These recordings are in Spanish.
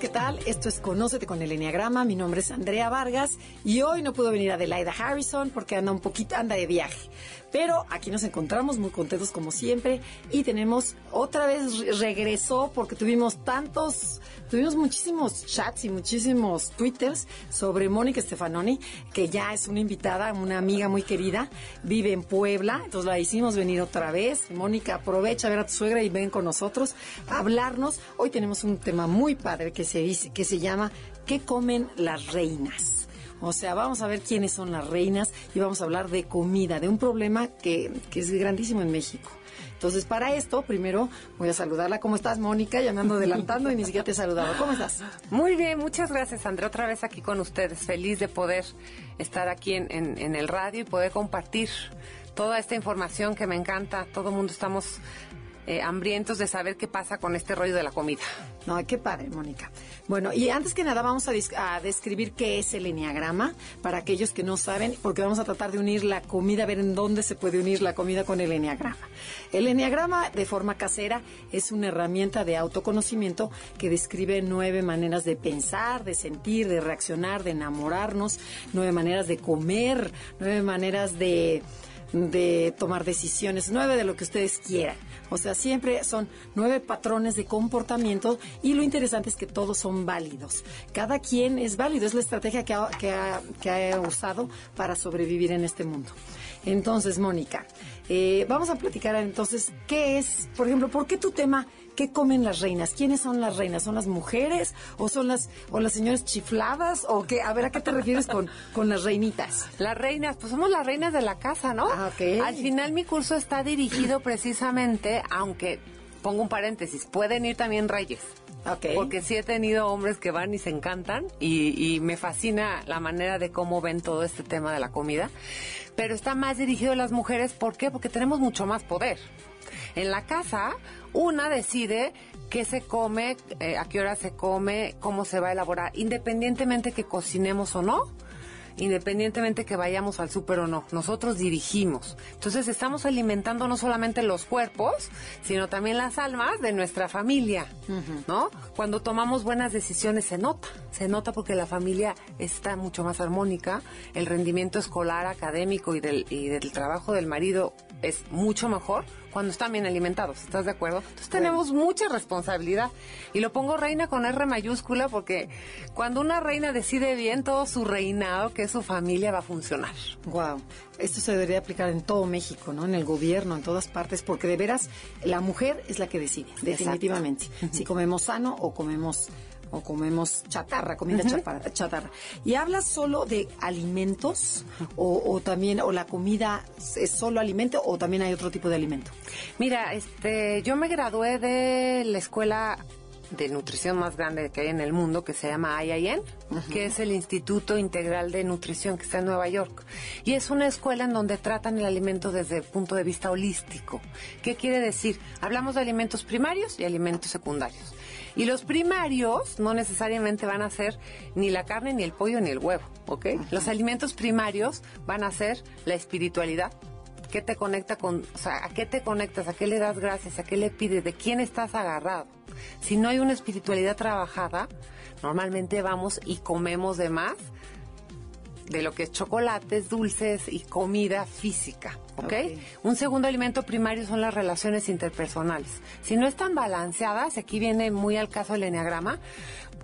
¿Qué tal? Esto es Conócete con el Enneagrama. Mi nombre es Andrea Vargas y hoy no pudo venir Adelaida Harrison porque anda un poquito, anda de viaje. Pero aquí nos encontramos muy contentos como siempre y tenemos otra vez regresó porque tuvimos tantos, tuvimos muchísimos chats y muchísimos twitters sobre Mónica Stefanoni, que ya es una invitada, una amiga muy querida, vive en Puebla, entonces la hicimos venir otra vez. Mónica, aprovecha a ver a tu suegra y ven con nosotros a hablarnos. Hoy tenemos un tema muy padre que se dice, que se llama ¿Qué comen las reinas? O sea, vamos a ver quiénes son las reinas y vamos a hablar de comida, de un problema que, que es grandísimo en México. Entonces, para esto, primero voy a saludarla. ¿Cómo estás, Mónica? Ya me ando adelantando y ni siquiera te he saludado. ¿Cómo estás? Muy bien, muchas gracias, André. Otra vez aquí con ustedes. Feliz de poder estar aquí en, en, en el radio y poder compartir toda esta información que me encanta. Todo el mundo estamos eh, hambrientos de saber qué pasa con este rollo de la comida. No, qué padre, Mónica. Bueno, y antes que nada vamos a, describir qué es el enneagrama para aquellos que no saben, porque vamos a tratar de unir la comida, ver en dónde se puede unir la comida con el enneagrama. El enneagrama de forma casera es una herramienta de autoconocimiento que describe nueve maneras de pensar, de sentir, de reaccionar, de enamorarnos, nueve maneras de comer, nueve maneras de de tomar decisiones, nueve de lo que ustedes quieran. O sea, siempre son nueve patrones de comportamiento y lo interesante es que todos son válidos. Cada quien es válido, es la estrategia que ha, que ha, que ha usado para sobrevivir en este mundo. Entonces, Mónica, eh, vamos a platicar entonces qué es, por ejemplo, ¿por qué tu tema ¿Qué comen las reinas? ¿Quiénes son las reinas? ¿Son las mujeres o son las o las señoras chifladas o qué? A ver, ¿a qué te refieres con, con las reinitas? Las reinas, pues somos las reinas de la casa, ¿no? Ah, okay. Al final mi curso está dirigido precisamente, aunque pongo un paréntesis, pueden ir también reyes. Okay. Porque sí he tenido hombres que van y se encantan y, y, me fascina la manera de cómo ven todo este tema de la comida. Pero está más dirigido a las mujeres, ¿por qué? Porque tenemos mucho más poder. En la casa, una decide qué se come, eh, a qué hora se come, cómo se va a elaborar, independientemente que cocinemos o no independientemente que vayamos al súper o no. Nosotros dirigimos. Entonces estamos alimentando no solamente los cuerpos, sino también las almas de nuestra familia, uh -huh. ¿no? Cuando tomamos buenas decisiones se nota, se nota porque la familia está mucho más armónica, el rendimiento escolar, académico y del, y del trabajo del marido es mucho mejor cuando están bien alimentados, ¿estás de acuerdo? Entonces tenemos bueno. mucha responsabilidad. Y lo pongo reina con R mayúscula porque cuando una reina decide bien, todo su reinado, que es su familia, va a funcionar. Wow. Esto se debería aplicar en todo México, ¿no? En el gobierno, en todas partes, porque de veras la mujer es la que decide, definitivamente. Exacto. Si comemos sano o comemos o comemos chatarra, comida uh -huh. chatarra, chatarra. Y hablas solo de alimentos o, o, también, o la comida es solo alimento o también hay otro tipo de alimento. Mira, este, yo me gradué de la escuela de nutrición más grande que hay en el mundo, que se llama IIN, uh -huh. que es el Instituto Integral de Nutrición que está en Nueva York. Y es una escuela en donde tratan el alimento desde el punto de vista holístico. ¿Qué quiere decir? Hablamos de alimentos primarios y alimentos secundarios. Y los primarios no necesariamente van a ser ni la carne, ni el pollo, ni el huevo, ¿ok? Los alimentos primarios van a ser la espiritualidad, ¿Qué te conecta con, o sea, a qué te conectas, a qué le das gracias, a qué le pides, de quién estás agarrado? Si no hay una espiritualidad trabajada, normalmente vamos y comemos de más de lo que es chocolates, dulces y comida física, ¿ok? Un segundo alimento primario son las relaciones interpersonales. Si no están balanceadas, aquí viene muy al caso el enneagrama,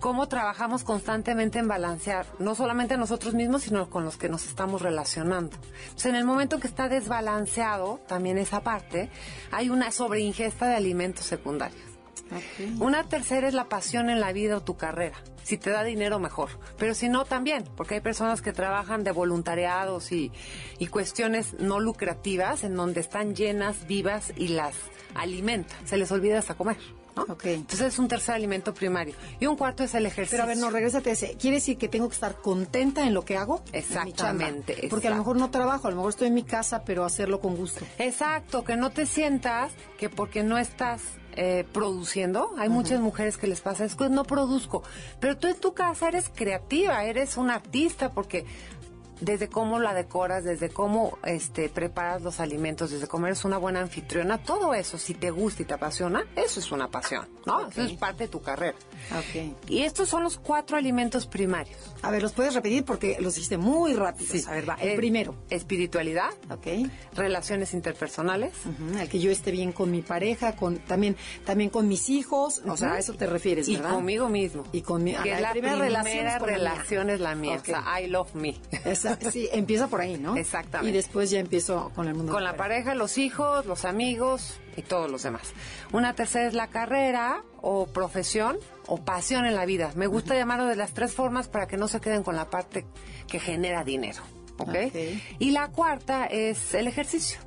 cómo trabajamos constantemente en balancear, no solamente nosotros mismos, sino con los que nos estamos relacionando. Entonces, en el momento que está desbalanceado, también esa parte, hay una sobreingesta de alimentos secundarios. Una tercera es la pasión en la vida o tu carrera. Si te da dinero, mejor. Pero si no, también, porque hay personas que trabajan de voluntariados y, y cuestiones no lucrativas en donde están llenas, vivas y las alimentan. Se les olvida hasta comer. ¿no? Ok. Entonces es un tercer alimento primario. Y un cuarto es el ejercicio. Pero a ver, no, regrésate a ese. ¿Quiere decir que tengo que estar contenta en lo que hago? Chamba. Exactamente, Porque a lo mejor no trabajo, a lo mejor estoy en mi casa, pero hacerlo con gusto. Exacto, que no te sientas que porque no estás eh, produciendo, hay muchas mujeres que les pasa, es que no produzco, pero tú en tu casa eres creativa, eres un artista, porque desde cómo la decoras, desde cómo este, preparas los alimentos, desde cómo eres una buena anfitriona, todo eso, si te gusta y te apasiona, eso es una pasión, ¿no? Eso es parte de tu carrera. Ok. Y estos son los cuatro alimentos primarios. A ver, ¿los puedes repetir? Porque los dijiste muy rápido. A ver, va. El Eh, primero. Espiritualidad, Ok. relaciones interpersonales, Ujú, El que yo esté bien con mi pareja, con también también con mis hijos. O sea, a eso te refieres, y ¿verdad? conmigo mismo. Y con mi- que es la la primera primera, relación es la mía. O sea, I love me. Sí, empieza por ahí, ¿no? Exactamente. Y después ya empiezo con el mundo. Con la pareja, los hijos, los amigos y todos los demás. Una tercera es la carrera o profesión o pasión en la vida. Me gusta llamarlo de las tres formas para que no se queden con la parte que genera dinero. ¿ok? Y la cuarta es el ejercicio.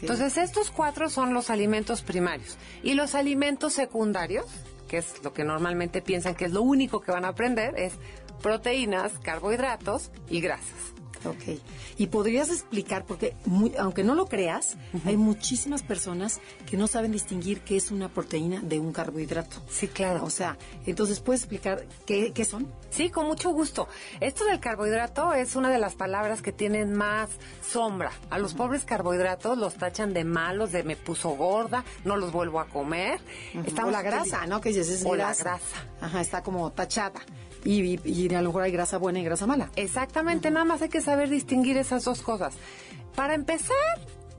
Entonces, estos cuatro son los alimentos primarios. Y los alimentos secundarios, que es lo que normalmente piensan que es lo único que van a aprender, es proteínas, carbohidratos y grasas. Ok. Y podrías explicar, porque muy- aunque no lo creas, hay muchísimas personas que no saben distinguir qué es una proteína de un carbohidrato. Sí, claro. O sea, entonces, ¿puedes explicar qué, qué son? Sí, con mucho gusto. Esto del carbohidrato es una de las palabras que tienen más sombra. A los pobres carbohidratos los tachan de malos, de me puso gorda, no los vuelvo a comer. o la grasa, ¿no? Que dices, es O la grasa. Ajá, está como tachada. Y, y- y a lo mejor hay grasa buena y grasa mala. Exactamente, nada más hay que saber distinguir esas dos cosas. Para empezar,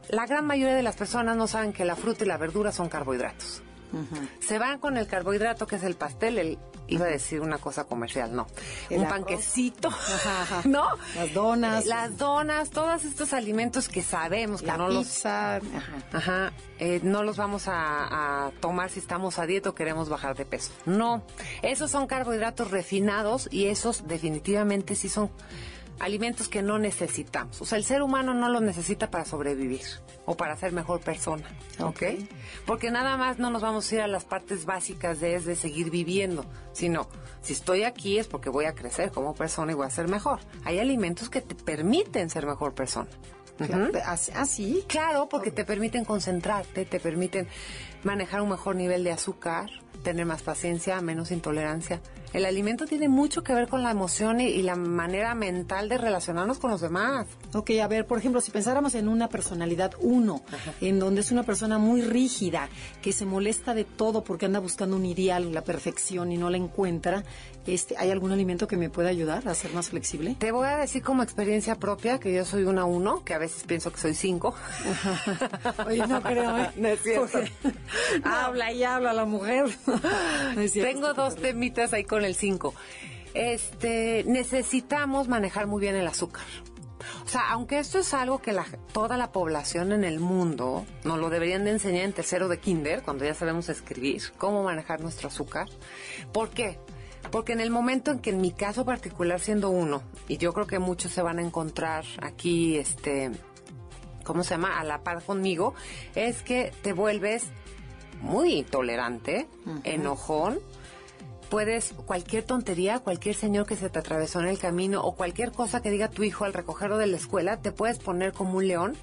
la gran mayoría de las personas no saben que la fruta y la verdura son carbohidratos. Se van con el carbohidrato que es el pastel, el, iba a decir una cosa comercial, no. Un panquecito, Ajá, ajá. ¿no? Las donas. Las donas, todos estos alimentos que sabemos que La no los pizza. Ajá. Ajá, eh, no los vamos a, a tomar si estamos a dieta o queremos bajar de peso. No, esos son carbohidratos refinados y esos definitivamente sí son alimentos que no necesitamos. O sea, el ser humano no los necesita para sobrevivir o para ser mejor persona, ¿ok? Porque nada más no nos vamos a ir a las partes básicas de es de seguir viviendo, sino si estoy aquí es porque voy a crecer como persona y voy a ser mejor. Hay alimentos que te permiten ser mejor persona. Claro, así- Ah, sí. Claro, porque te permiten concentrarte, te permiten manejar un mejor nivel de azúcar, tener más paciencia, menos intolerancia. El alimento tiene mucho que ver con la emoción y, y la manera mental de relacionarnos con los demás. Ok, a ver, por ejemplo, si pensáramos en una personalidad uno, en donde es una persona muy rígida, que se molesta de todo porque anda buscando un ideal, la perfección y no la encuentra, este, ¿hay algún alimento que me pueda ayudar a ser más flexible? Te voy a decir como experiencia propia que yo soy una uno, que a veces pienso que soy cinco. Oye, no creo, ¿eh? No es cierto. Porque habla y habla la mujer. No es cierto. Tengo dos temitas ahí con el 5. Este, necesitamos manejar muy bien el azúcar. O sea, aunque esto es algo que la- toda la población en el mundo nos lo deberían de enseñar en tercero de kinder, cuando ya sabemos escribir, cómo manejar nuestro azúcar. ¿Por qué? Porque en el momento en que en mi caso particular siendo uno, y yo creo que muchos se van a encontrar aquí, este, ¿cómo se llama? A la par conmigo, es que te vuelves muy intolerante, enojón. Puedes, cualquier tontería, cualquier señor que se te atravesó en el camino o cualquier cosa que diga tu hijo al recogerlo de la escuela, te puedes poner como un león,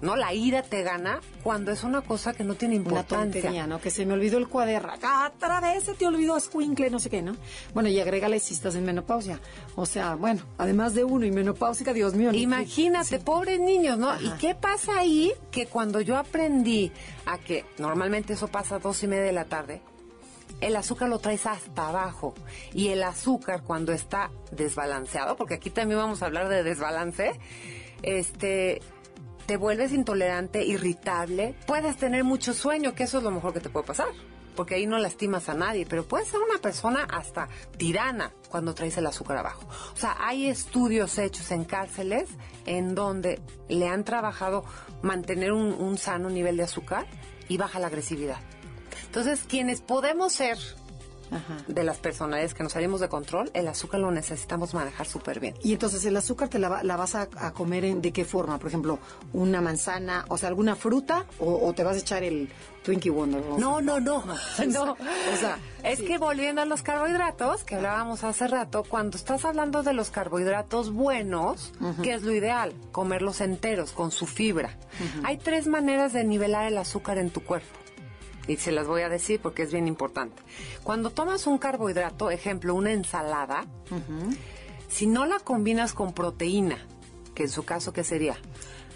¿no? La ira te gana cuando es una cosa que no tiene Una importancia. tontería, ¿no? Que se me olvidó el cuaderno. Otra vez se te olvidó escuincle, no sé qué, ¿no? Bueno, y agrégale si estás en menopausia. O sea, bueno, además de uno y menopáusica, Dios mío. Imagínate, pobres niños, ¿no? ¿Y qué pasa ahí? Que cuando yo aprendí a que normalmente eso pasa a dos y media de la tarde, el azúcar lo traes hasta abajo. Y el azúcar cuando está desbalanceado, porque aquí también vamos a hablar de desbalance, este te vuelves intolerante, irritable, puedes tener mucho sueño, que eso es lo mejor que te puede pasar. Porque ahí no lastimas a nadie, pero puedes ser una persona hasta tirana cuando traes el azúcar abajo. O sea, hay estudios hechos en cárceles en donde le han trabajado mantener un, un sano nivel de azúcar y baja la agresividad. Entonces, quienes podemos ser Ajá. de las personalidades que nos salimos de control, el azúcar lo necesitamos manejar súper bien. Y entonces el azúcar te la, la vas a, a comer en, de qué forma? Por ejemplo, una manzana, o sea, alguna fruta, o, o te vas a echar el Twinkie Wonder. No, no, no, no. o sea, es sí. que volviendo a los carbohidratos, que hablábamos hace rato, cuando estás hablando de los carbohidratos buenos, ¿qué es lo ideal? Comerlos enteros, con su fibra. Hay tres maneras de nivelar el azúcar en tu cuerpo. Y se las voy a decir porque es bien importante. Cuando tomas un carbohidrato, ejemplo, una ensalada, si no la combinas con proteína, que en su caso, ¿qué sería?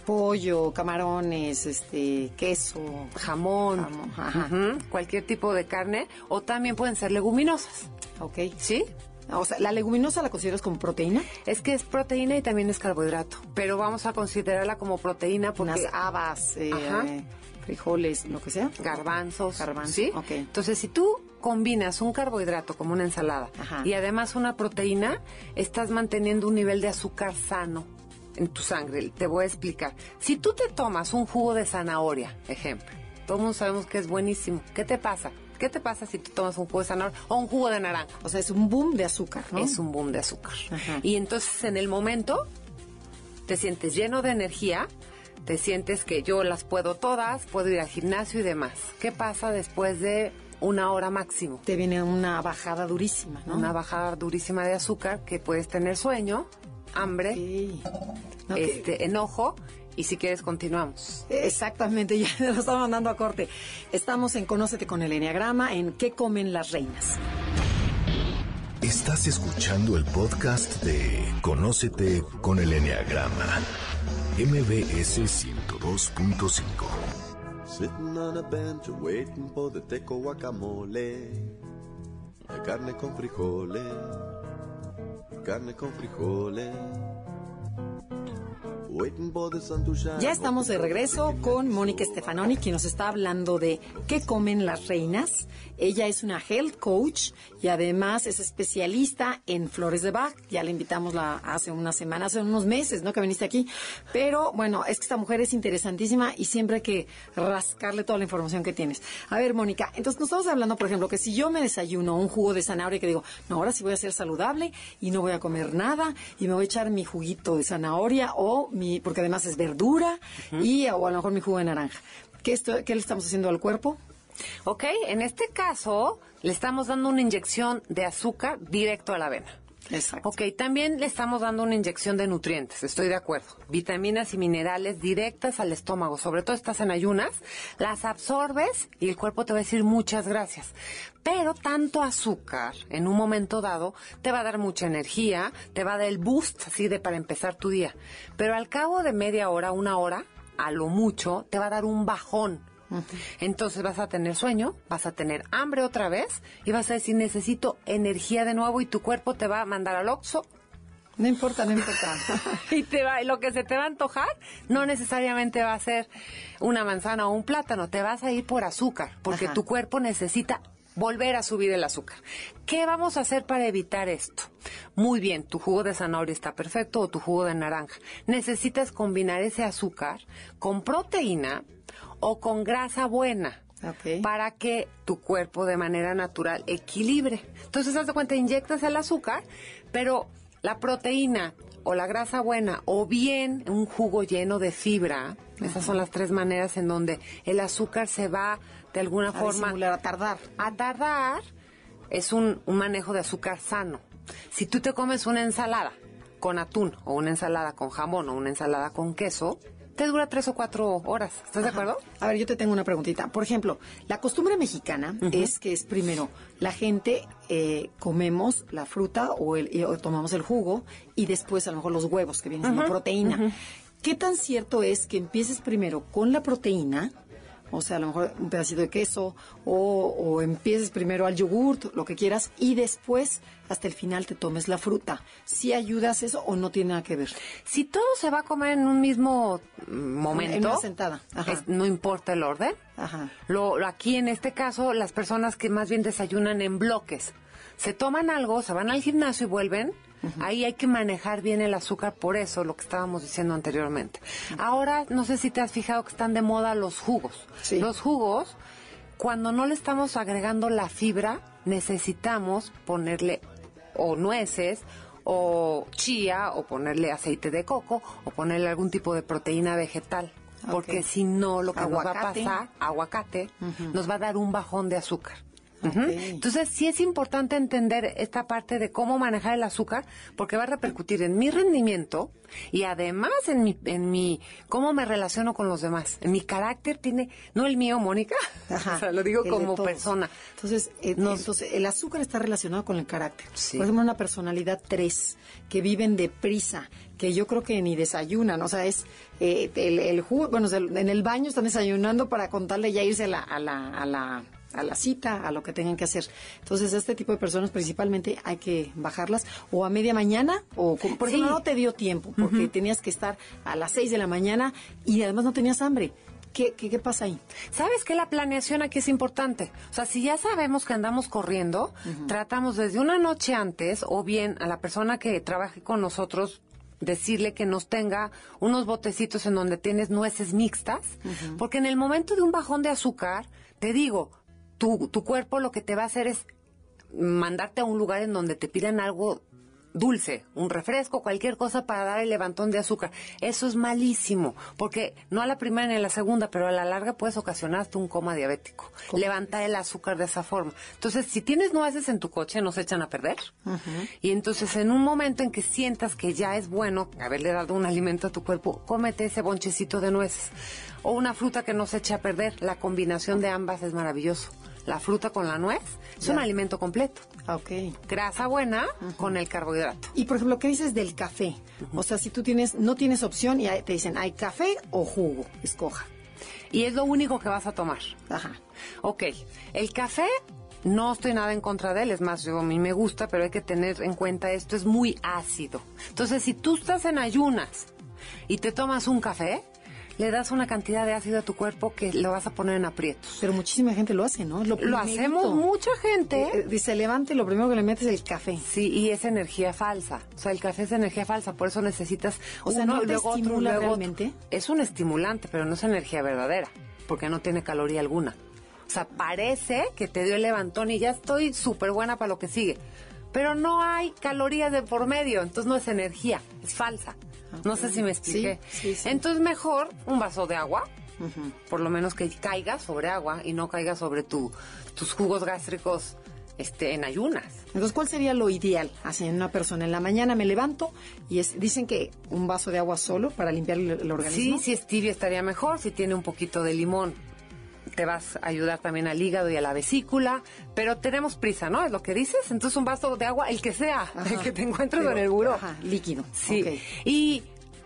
pollo, camarones, este, queso. Jamón, Jamón, ajá. cualquier tipo de carne, o también pueden ser leguminosas. Ok. ¿Sí? O sea, ¿la leguminosa la consideras como proteína? Es que es proteína y también es carbohidrato, pero vamos a considerarla como proteína porque Unas habas, eh, Ajá. Frijoles, lo que sea. garbanzos, Garbanzo, ¿sí? ok. Entonces, si tú combinas un carbohidrato como una ensalada Ajá. y además una proteína, estás manteniendo un nivel de azúcar sano en tu sangre. Te voy a explicar. Si tú te tomas un jugo de zanahoria, ejemplo, todos mundo sabemos que es buenísimo. ¿Qué te pasa? ¿Qué te pasa si tú tomas un jugo de zanahoria o un jugo de naranja? O sea, es un boom de azúcar, ¿no? es un boom de azúcar. Ajá. Y entonces en el momento te sientes lleno de energía, te sientes que yo las puedo todas, puedo ir al gimnasio y demás. ¿Qué pasa después de una hora máximo? Te viene una bajada durísima, ¿no? Una bajada durísima de azúcar que puedes tener sueño, hambre, este, enojo y si quieres continuamos. Exactamente, ya lo estamos mandando a corte. Estamos en Conócete con el Enneagrama, en ¿Qué comen las reinas? Estás escuchando el podcast de Conócete con el Enneagrama. MBS 102.5. Sitting on a bench waiting for the teco guacamole. La carne con frijoles. Carne con frijoles. Ya estamos de regreso con Mónica Stefanoni, quien nos está hablando de qué comen las reinas. Ella es una health coach y además es especialista en flores de Bach. Ya la invitamos la, hace unas semanas, hace unos meses, ¿no? Que viniste aquí. Pero bueno, es que esta mujer es interesantísima y siempre hay que rascarle toda la información que tienes. A ver, Mónica, entonces nos estamos hablando, por ejemplo, que si yo me desayuno un jugo de zanahoria que digo, no, ahora sí voy a ser saludable y no voy a comer nada y me voy a echar mi juguito de zanahoria o mi, porque además es verdura y o a lo mejor mi jugo de naranja. ¿Qué, esto, ¿Qué le estamos haciendo al cuerpo? Ok, en este caso le estamos dando una inyección de azúcar directo a la vena. Exacto. Ok, también le estamos dando una inyección de nutrientes, estoy de acuerdo. Vitaminas y minerales directas al estómago, sobre todo estás en ayunas, las absorbes y el cuerpo te va a decir muchas gracias. Pero tanto azúcar en un momento dado te va a dar mucha energía, te va a dar el boost así de para empezar tu día. Pero al cabo de media hora, una hora, a lo mucho, te va a dar un bajón. Entonces vas a tener sueño, vas a tener hambre otra vez y vas a decir necesito energía de nuevo y tu cuerpo te va a mandar al oxo No importa, no importa. y te va, lo que se te va a antojar no necesariamente va a ser una manzana o un plátano, te vas a ir por azúcar, porque Ajá. tu cuerpo necesita volver a subir el azúcar. ¿Qué vamos a hacer para evitar esto? Muy bien, tu jugo de zanahoria está perfecto o tu jugo de naranja. Necesitas combinar ese azúcar con proteína o con grasa buena para que tu cuerpo de manera natural equilibre. Entonces, haz de cuenta, inyectas el azúcar, pero la proteína o la grasa buena o bien un jugo lleno de fibra, esas son las tres maneras en donde el azúcar se va de alguna A forma a tardar. a tardar, es un, un manejo de azúcar sano. Si tú te comes una ensalada con atún o una ensalada con jamón o una ensalada con queso, te dura tres o cuatro horas. ¿Estás de acuerdo? A ver, yo te tengo una preguntita. Por ejemplo, la costumbre mexicana es que es primero la gente eh, comemos la fruta o, el, o tomamos el jugo y después a lo mejor los huevos que vienen siendo proteína. ¿Qué tan cierto es que empieces primero con la proteína? O sea, a lo mejor un pedacito de queso o, o empieces primero al yogurt, lo que quieras, y después hasta el final te tomes la fruta. ¿Si ayudas eso o no tiene nada que ver? Si todo se va a comer en un mismo momento, En una sentada. Es- no importa el orden. Ajá. Lo- aquí en este caso, las personas que más bien desayunan en bloques, se toman algo, se van al gimnasio y vuelven. Ahí hay que manejar bien el azúcar, por eso lo que estábamos diciendo anteriormente. Ahora, no sé si te has fijado que están de moda los jugos. Sí. Los jugos cuando no le estamos agregando la fibra, necesitamos ponerle o nueces o chía o ponerle aceite de coco o ponerle algún tipo de proteína vegetal. Porque si no, lo que Aguacate. nos va a pasar, aguacate, nos va a dar un bajón de azúcar. Entonces, sí es importante entender esta parte de cómo manejar el azúcar, porque va a repercutir en mi rendimiento y además en mi, en mi, cómo me relaciono con los demás. En mi carácter tiene, no el mío, Mónica, Ajá, o sea, lo digo como persona. Entonces, eh, Nos- entonces, el azúcar está relacionado con el carácter. Sí. Por ejemplo, una personalidad 3, que viven deprisa, que yo creo que ni desayunan, o sea, es eh, el, el jugo, bueno, en el baño están desayunando para contarle ya irse a la, a la, a la a la cita, a lo que tengan que hacer. Entonces, este tipo de personas principalmente hay que bajarlas o a media mañana o, por ejemplo, Sí. no te dio tiempo porque tenías que estar a las 6 de la mañana y además no tenías hambre. ¿Qué, qué, qué pasa ahí? ¿Sabes que la planeación aquí es importante? O sea, si ya sabemos que andamos corriendo, tratamos desde una noche antes o bien a la persona que trabaje con nosotros decirle que nos tenga unos botecitos en donde tienes nueces mixtas, porque en el momento de un bajón de azúcar, te digo, tu, tu cuerpo lo que te va a hacer es mandarte a un lugar en donde te pidan algo dulce, un refresco, cualquier cosa para dar el levantón de azúcar. Eso es malísimo, porque no a la primera ni a la segunda, pero a la larga puedes ocasionar hasta un coma diabético. Levantar el azúcar de esa forma. Entonces, si tienes nueces en tu coche, no se echan a perder. Y entonces, en un momento en que sientas que ya es bueno haberle dado un alimento a tu cuerpo, cómete ese bonchecito de nueces. O una fruta que no se eche a perder. La combinación de ambas es maravilloso. La fruta con la nuez es un alimento completo Ok. grasa buena con el carbohidrato. Y por ejemplo, ¿qué dices del café? O sea, si tú tienes, no tienes opción y te dicen, ¿hay café o jugo? Escoja. Y es lo único que vas a tomar. Ajá. Ok, el café no estoy nada en contra de él, es más, yo a mí me gusta, pero hay que tener en cuenta esto, es muy ácido. Entonces, si tú estás en ayunas y te tomas un café, le das una cantidad de ácido a tu cuerpo que lo vas a poner en aprietos. Pero muchísima gente lo hace, ¿no? Lo hacemos mucha gente. Eh, eh, Dice, levante, lo primero que le metes es el café. Sí, y es energía falsa. O sea, el café es energía falsa, por eso necesitas O sea, ¿no te luego otro, estimula otro. realmente? Es un estimulante, pero no es energía verdadera, porque no tiene caloría alguna. O sea, parece que te dio el levantón y ya estoy súper buena para lo que sigue. Pero no hay calorías de por medio, entonces no es energía, es falsa. No sé si me expliqué. Sí, sí, sí. Entonces mejor un vaso de agua, por lo menos que caiga sobre agua y no caiga sobre tu, tus jugos gástricos este, en ayunas. Entonces, ¿cuál sería lo ideal? Así, en una persona, en la mañana me levanto y es, dicen que un vaso de agua solo para limpiar el, el organismo. Sí, si es estaría mejor, si tiene un poquito de limón. Te vas a ayudar también al hígado y a la vesícula, pero tenemos prisa, ¿no? Es lo que dices. Entonces un vaso de agua, el que sea, Ajá. el que te encuentres Pero, en el buró. Ajá, líquido. Sí. Y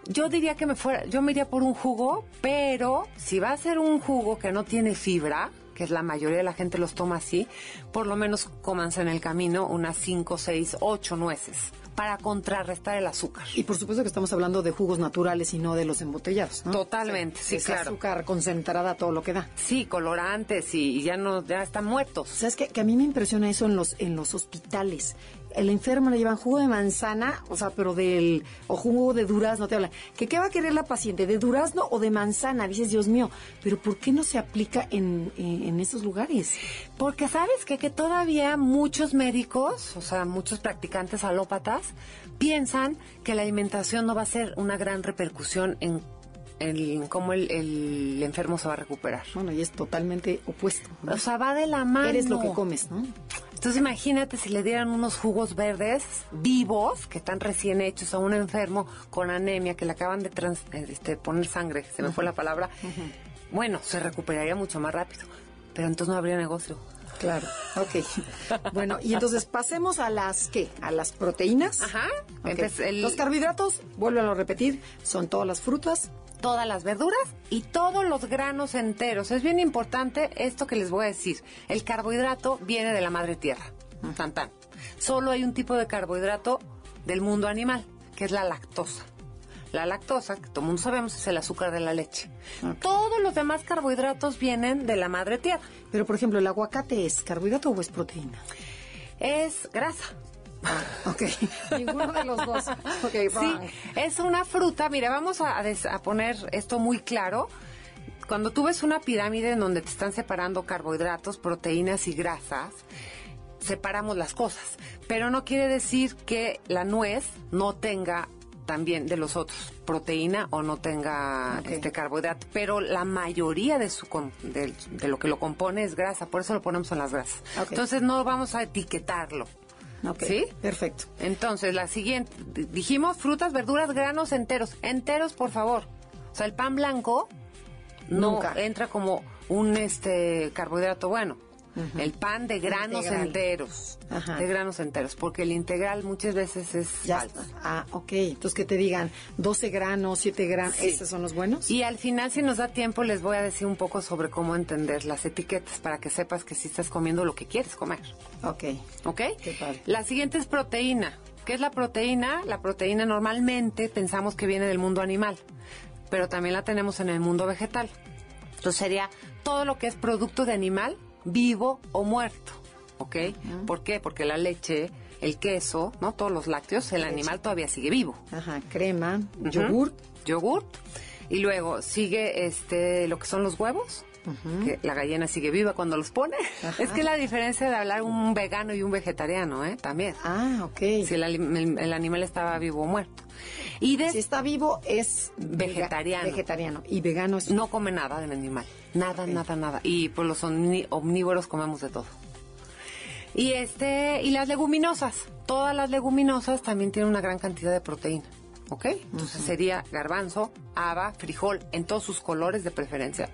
yo diría que me fuera, yo me iría por un jugo, pero si va a ser un jugo que no tiene fibra, que es la mayoría de la gente los toma así, por lo menos cómanse en el camino unas 5, 6, 8 nueces para contrarrestar el azúcar. Y por supuesto que estamos hablando de jugos naturales y no de los embotellados, ¿no? Totalmente, sí, es claro. azúcar concentrada, todo lo que da. Sí, colorantes y ya no, ya están muertos. ¿Sabes qué? Que a mí me impresiona eso en los, en los hospitales. El enfermo le llevan jugo de manzana, o sea, pero del, o jugo de durazno, te hablan. ¿Que qué va a querer la paciente? ¿De durazno o de manzana? Dices, Dios mío, pero ¿por qué no se aplica en, en, en esos lugares? Porque sabes qué? que todavía muchos médicos, o sea, muchos practicantes alópatas, piensan que la alimentación no va a ser una gran repercusión en, cómo el, el enfermo se va a recuperar. Bueno, y es totalmente opuesto. ¿no? O sea, va de la mano. Eres lo que comes, ¿no? Entonces imagínate si le dieran unos jugos verdes vivos, que están recién hechos a un enfermo con anemia, que le acaban de trans- este, poner sangre, se me fue la palabra. Bueno, se recuperaría mucho más rápido, pero entonces no habría negocio. Claro, ok. Bueno, y entonces pasemos a las, ¿qué? A las proteínas. Ajá. Ok. Entonces, el- Los carbohidratos, vuélvelo a repetir, son todas las frutas. todas las verduras y todos los granos enteros. Es bien importante esto que les voy a decir. El carbohidrato viene de la madre tierra. Tan, tan. Solo hay un tipo de carbohidrato del mundo animal, que es la lactosa. La lactosa, que todo el mundo sabemos, es el azúcar de la leche. Todos los demás carbohidratos vienen de la madre tierra. Pero, por ejemplo, ¿el aguacate es carbohidrato o es proteína? Es grasa. Ok, ninguno de los dos. Ok, Sí, es una fruta. Mira, vamos a, a des- a poner esto muy claro. cuando tú ves una pirámide en donde te están separando carbohidratos, proteínas y grasas, separamos las cosas. Pero no quiere decir que la nuez no tenga también de los otros proteína o no tenga este carbohidrato, pero la mayoría de su de, de lo que lo compone es grasa, por eso lo ponemos en las grasas. Entonces no vamos a etiquetarlo. ¿Sí? Perfecto. Entonces, la siguiente, dijimos frutas, verduras, granos enteros. Enteros, por favor. O sea, el pan blanco no Nunca. entra como un este carbohidrato bueno. El pan de granos Integral. enteros. Ajá. De granos enteros. Porque el integral muchas veces es Ya falso. está. Ah, ok. Entonces que te digan 12 granos, 7 granos, Sí. ¿esos son los buenos? Y al final, si nos da tiempo, les voy a decir un poco sobre cómo entender las etiquetas para que sepas que sí estás comiendo lo que quieres comer. Ok. ¿Ok? Qué padre. La siguiente es proteína. ¿Qué es la proteína? La proteína normalmente pensamos que viene del mundo animal, pero también la tenemos en el mundo vegetal. Entonces sería todo lo que es producto de animal, vivo o muerto. ¿Ok? ¿Por qué? Porque la leche, el queso, ¿no? Todos los lácteos, el animal todavía sigue vivo. Ajá, crema, Ujú. yogur. Yogurt. Y luego sigue este lo que son los huevos. Que la gallina sigue viva cuando los pone. Ajá. Es que la diferencia de hablar un vegano y un vegetariano, ¿eh? También. Ah, ok. Si el, el- el animal estaba vivo o muerto. Y de Si está vivo es Vegetariano. Vegetariano. Y vegano es no come nada del animal. Nada, nada, nada. Y pues los omnívoros comemos de todo. Y este, y las leguminosas. Todas las leguminosas también tienen una gran cantidad de proteína. ¿Ok? Entonces sería garbanzo, haba, frijol, en todos sus colores de preferencia.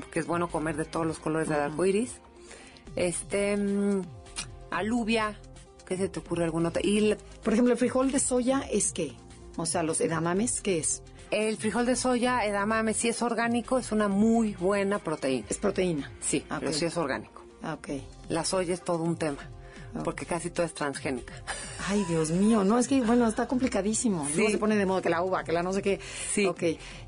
Porque es bueno comer de todos los colores del arco iris. Este, mm, alubia, ¿qué se te ocurre alguna otra? Y la- Por ejemplo, el frijol de soya es qué? O sea, los edamames, ¿qué es? el frijol de soya, edamame, si es orgánico, es una muy buena proteína. Es proteína. Sí, Ah, pero sí es orgánico. Ah, ok. La soya es todo un tema, Porque casi todo es transgénica. Ay, Dios mío, no, es que, bueno, está complicadísimo. Sí. Luego se pone de moda que la uva, que la no sé qué. Sí. Ok,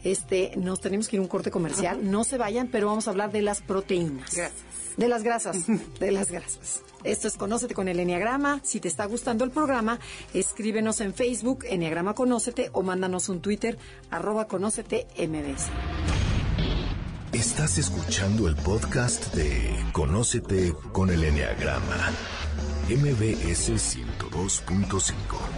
este, nos tenemos que ir a un corte comercial. No se vayan, pero vamos a hablar de las proteínas. Gracias. De las grasas, de las grasas. Esto es Conócete con el Enneagrama. Si te está gustando el programa, escríbenos en Facebook, Enneagrama Conócete, o mándanos un Twitter, arroba Conócete MBS. Estás escuchando el podcast de Conócete con el Enneagrama. MBS 102.5.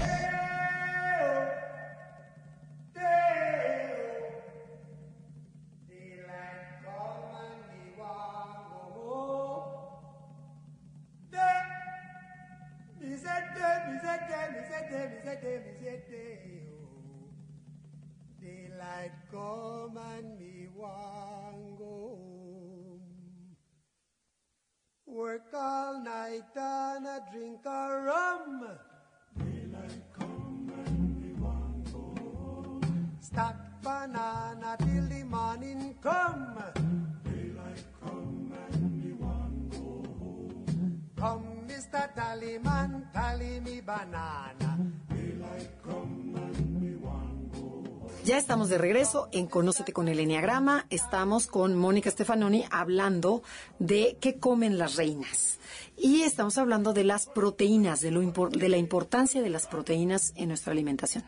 de regreso en Conócete con el Enneagrama. Estamos con Mónica Stefanoni hablando de qué comen las reinas. Y estamos hablando de las proteínas, de, lo de la importancia de las proteínas en nuestra alimentación.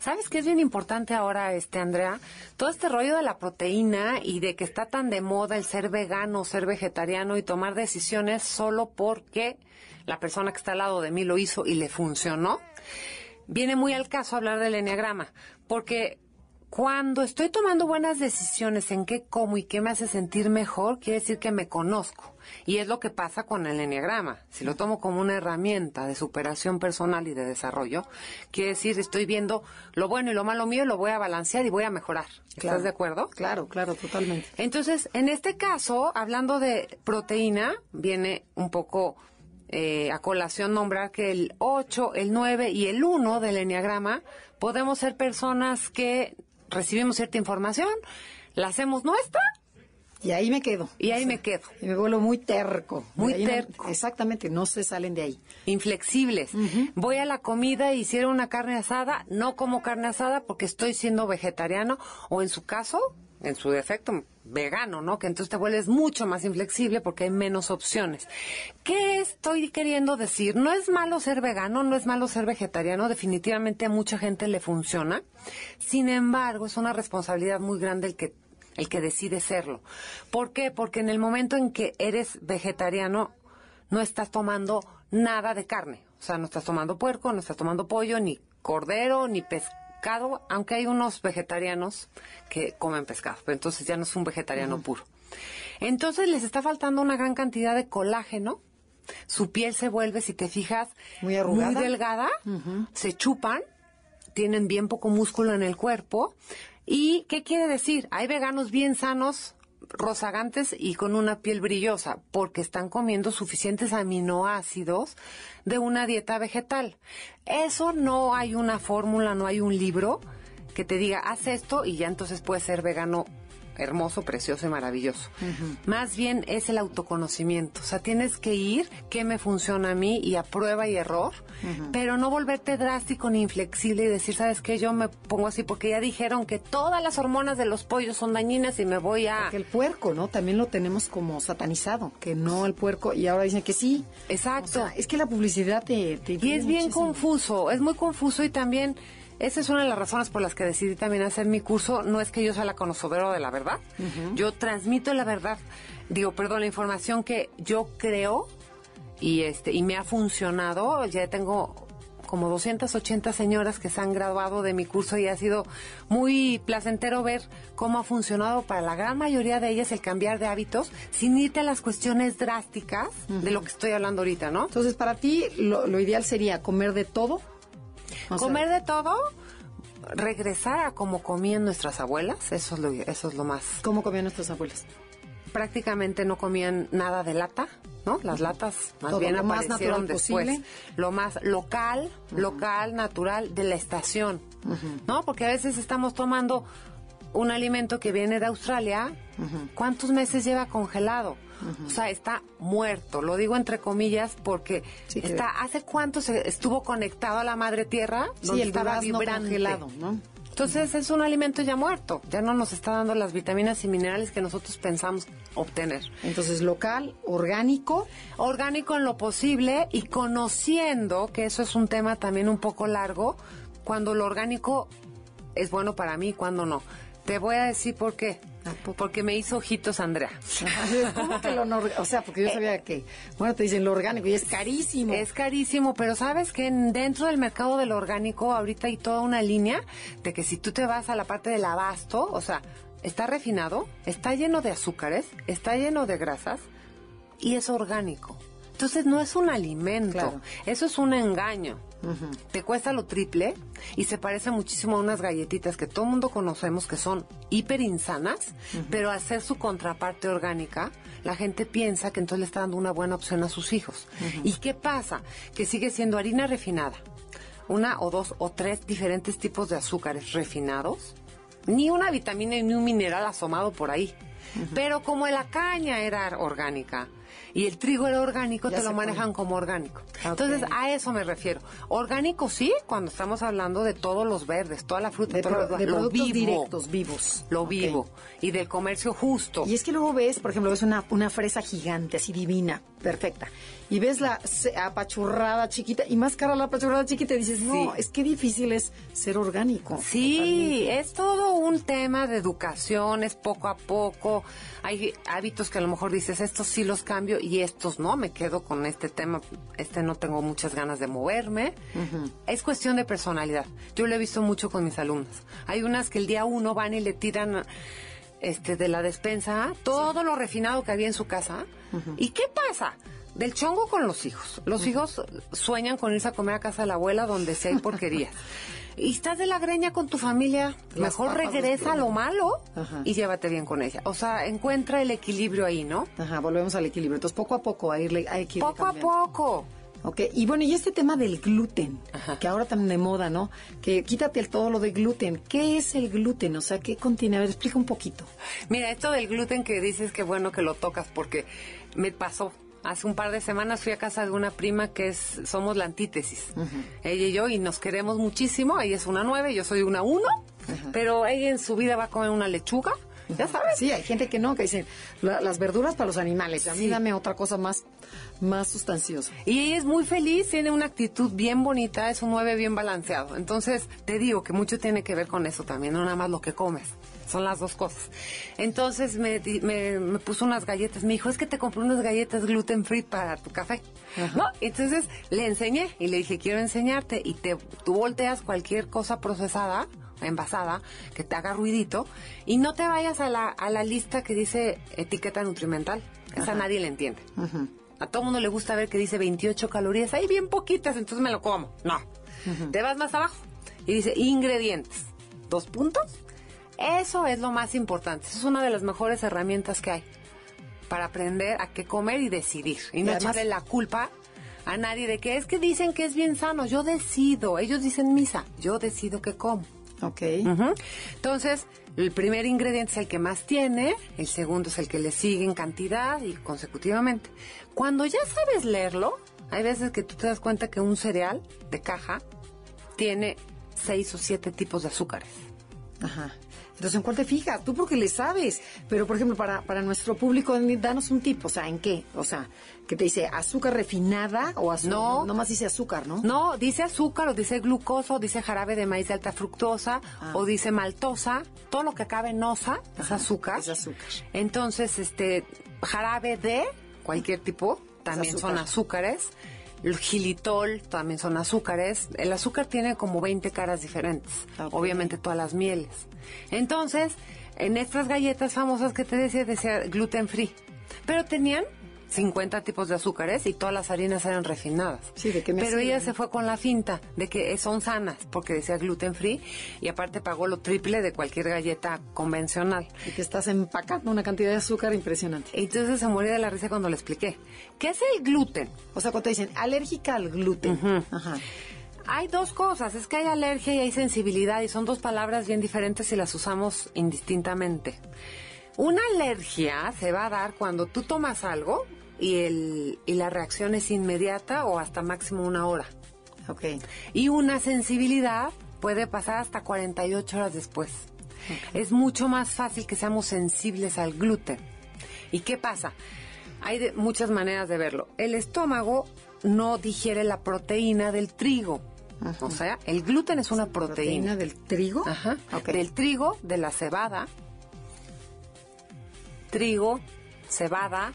¿Sabes qué es bien importante ahora, este Andrea? Todo este rollo de la proteína y de que está tan de moda el ser vegano, ser vegetariano y tomar decisiones solo porque la persona que está al lado de mí lo hizo y le funcionó. Viene muy al caso hablar del enneagrama, porque cuando estoy tomando buenas decisiones en qué como y qué me hace sentir mejor, quiere decir que me conozco. Y es lo que pasa con el enneagrama. Si lo tomo como una herramienta de superación personal y de desarrollo, quiere decir estoy viendo lo bueno y lo malo mío, lo voy a balancear y voy a mejorar. ¿Estás de acuerdo? Claro, claro, totalmente. Entonces, en este caso, hablando de proteína, viene un poco eh, a colación nombrar que el 8, el 9 y el 1 del enneagrama podemos ser personas que recibimos cierta información, la hacemos nuestra Y ahí me quedo. y ahí me quedo. Y me vuelvo muy terco. Muy no- terco. exactamente, no se salen de ahí. Inflexibles. Voy a la comida y hicieron una carne asada, no como carne asada porque estoy siendo vegetariano o en su caso, en su defecto, vegano, ¿no? Que entonces te vuelves mucho más inflexible porque hay menos opciones. ¿Qué estoy queriendo decir? No es malo ser vegano, no es malo ser vegetariano, definitivamente a mucha gente le funciona. Sin embargo, es una responsabilidad muy grande el que el que decide serlo. ¿Por qué? Porque en el momento en que eres vegetariano, no estás tomando nada de carne. O sea, no estás tomando puerco, no estás tomando pollo, ni cordero, ni pescado, aunque hay unos vegetarianos que comen pescado, pero entonces ya no es un vegetariano puro. Entonces les está faltando una gran cantidad de colágeno. Su piel se vuelve, si te fijas, Muy arrugada. delgada, se chupan, tienen bien poco músculo en el cuerpo. ¿Y qué quiere decir? Hay veganos bien sanos, rozagantes y con una piel brillosa, porque están comiendo suficientes aminoácidos de una dieta vegetal. Eso no hay una fórmula, no hay un libro que te diga, haz esto y ya entonces puedes ser vegano hermoso, precioso y maravilloso. Más bien es el autoconocimiento. O sea, tienes que ir, qué me funciona a mí y a prueba y error, pero no volverte drástico ni inflexible y decir, ¿sabes qué? Yo me pongo así porque ya dijeron que todas las hormonas de los pollos son dañinas y me voy a... El puerco, ¿no? También lo tenemos como satanizado, que no el puerco, y ahora dicen que sí. Exacto. O sea, es que la publicidad te... te Y es bien muchísimo. confuso, es muy confuso y también esa es una de las razones por las que decidí también hacer mi curso. No es que yo sea la conocedora de la verdad, yo transmito la verdad, digo, perdón, la información que yo creo y este y me ha funcionado. Ya tengo como 280 señoras que se han graduado de mi curso y ha sido muy placentero ver cómo ha funcionado para la gran mayoría de ellas el cambiar de hábitos sin irte a las cuestiones drásticas de lo que estoy hablando ahorita, ¿no? Entonces, para ti, lo, lo ideal sería comer de todo. O sea, Comer de todo, regresar a como comían nuestras abuelas, eso es lo, eso es lo más. ¿Cómo comían nuestros abuelos? Prácticamente no comían nada de lata, ¿no? Las latas más Todo, bien lo más aparecieron natural después. posible. Lo más local, local, natural de la estación, ¿no? Porque a veces estamos tomando un alimento que viene de Australia, ¿cuántos meses lleva congelado? O sea, está muerto. Lo digo entre comillas porque Sí, que- está. ¿Hace cuánto se estuvo conectado a la madre tierra? Sí, donde el estaba vibrante? congelado, ¿no? Entonces es un alimento ya muerto. Ya no nos está dando las vitaminas y minerales que nosotros pensamos obtener. Entonces, local, orgánico, Orgánico en lo posible y conociendo que eso es un tema también un poco largo, cuando lo orgánico es bueno para mí cuando no. Te voy a decir por qué. Porque me hizo ojitos Andrea. ¿Cómo que lo no, O sea, porque yo sabía que, bueno, te dicen lo orgánico y es carísimo. Es carísimo, pero sabes que en- dentro del mercado del orgánico ahorita hay toda una línea de que si tú te vas a la parte del abasto, o sea, está refinado, está lleno de azúcares, está lleno de grasas y es orgánico. Entonces no es un alimento, Claro. eso es un engaño. Te cuesta lo triple y se parece muchísimo a unas galletitas que todo el mundo conocemos que son hiper insanas, pero al ser su contraparte orgánica, la gente piensa que entonces le está dando una buena opción a sus hijos. ¿Y qué pasa? Que sigue siendo harina refinada, una o dos o tres diferentes tipos de azúcares refinados, ni una vitamina ni un mineral asomado por ahí. Pero como la caña era orgánica y el trigo era orgánico, Ya te lo come. manejan como orgánico. Entonces, a eso me refiero. Orgánico sí, cuando estamos hablando de todos los verdes, toda la fruta, de, todo pro- lo, de lo productos vivo. directos, vivos. Lo vivo. Y del comercio justo. Y es que luego ves, por ejemplo, ves una, una fresa gigante, así divina, perfecta. Y ves la apachurrada chiquita y más cara la apachurrada chiquita y dices, no, Sí. es que difícil es ser orgánico. Sí, totalmente. es todo un tema de educación, es poco a poco. Hay hábitos que a lo mejor dices, estos sí los cambio y estos no, me quedo con este tema, este no tengo muchas ganas de moverme. Es cuestión de personalidad. Yo lo he visto mucho con mis alumnas. Hay unas que el día uno van y le tiran este de la despensa todo lo refinado que había en su casa. ¿Y qué pasa? Del chongo con los hijos. Los hijos sueñan con irse a comer a casa de la abuela donde sea hay porquerías. Y estás de la greña con tu familia, Las mejor regresa a lo malo Ajá. y llévate bien con ella. O sea, encuentra el equilibrio ahí, ¿no? Ajá, volvemos al equilibrio. Entonces, poco a poco a irle, irle Poco a poco. Ok, y bueno, y este tema del gluten, que ahora también de moda, ¿no? Que quítate el todo lo de gluten. ¿Qué es el gluten? O sea, ¿qué contiene? A ver, explica un poquito. Mira, esto del gluten que dices que bueno que lo tocas porque me pasó. Hace un par de semanas fui a casa de una prima que es, somos la antítesis. Ella y yo, y nos queremos muchísimo. Ella es una nueve, yo soy una uno. Pero ella en su vida va a comer una lechuga. Ya sabes. Sí, hay gente que no, que dice la- las verduras para los animales. A mí Sí. dame otra cosa más, más sustanciosa. Y ella es muy feliz, tiene una actitud bien bonita, es un 9 bien balanceado. Entonces, te digo que mucho tiene que ver con eso también, no nada más lo que comes, son las dos cosas. Entonces me, me, me puso unas galletas, me dijo, es que te compré unas galletas gluten free para tu café. ¿No? Entonces le enseñé y le dije, quiero enseñarte. Y te, tú volteas cualquier cosa procesada, envasada, que te haga ruidito, y no te vayas a la, a la lista que dice etiqueta nutrimental. Esa nadie le entiende. A todo mundo le gusta ver que dice 28 calorías, hay bien poquitas, entonces me lo como. No. Te vas más abajo y dice ingredientes. Dos puntos. Eso es lo más importante. Eso es una de las mejores herramientas que hay para aprender a qué comer y decidir. Y no Y además- echarle la culpa a nadie de que es que dicen que es bien sano. Yo decido. Ellos dicen misa. Yo decido qué como. Ok. Ujú. Entonces, el primer ingrediente es el que más tiene, el segundo es el que le sigue en cantidad y consecutivamente. Cuando ya sabes leerlo, hay veces que tú te das cuenta que un cereal de caja tiene seis o siete tipos de azúcares. Ajá. Entonces, ¿en cuál te fijas? Tú porque le sabes. Pero, por ejemplo, para, para nuestro público, danos un tipo. O sea, ¿en qué? O sea, que te dice azúcar refinada o azúcar. No. No más dice azúcar, ¿no? No, dice azúcar o dice glucosa o dice jarabe de maíz de alta fructosa o dice maltosa. Todo lo que acabe en osa es azúcar. es azúcar. Entonces, este, jarabe de cualquier tipo también son azúcar. azúcares. El gilitol también son azúcares. El azúcar tiene como 20 caras diferentes. Obviamente todas las mieles. Entonces, en estas galletas famosas que te decía, decía gluten free. Pero tenían 50 tipos de azúcares y todas las harinas eran refinadas. Sí, ¿de qué me Pero ella se fue con la finta de que son sanas porque decía gluten free y aparte pagó lo triple de cualquier galleta convencional. Y que estás empacando una cantidad de azúcar impresionante. Entonces se moría de la risa cuando le expliqué. ¿Qué es el gluten? O sea, cuando te dicen alérgica al gluten. Ajá. Hay dos cosas, es que hay alergia y hay sensibilidad y son dos palabras bien diferentes y las usamos indistintamente. Una alergia se va a dar cuando tú tomas algo y, el, y la reacción es inmediata o hasta máximo una hora. Ok. Y una sensibilidad puede pasar hasta 48 horas después. Es mucho más fácil que seamos sensibles al gluten. ¿Y qué pasa? Hay de- muchas maneras de verlo. El estómago no digiere la proteína del trigo. O sea, el gluten es una proteína. ¿Proteína del trigo? Ajá. Del trigo, de la cebada. Trigo, cebada,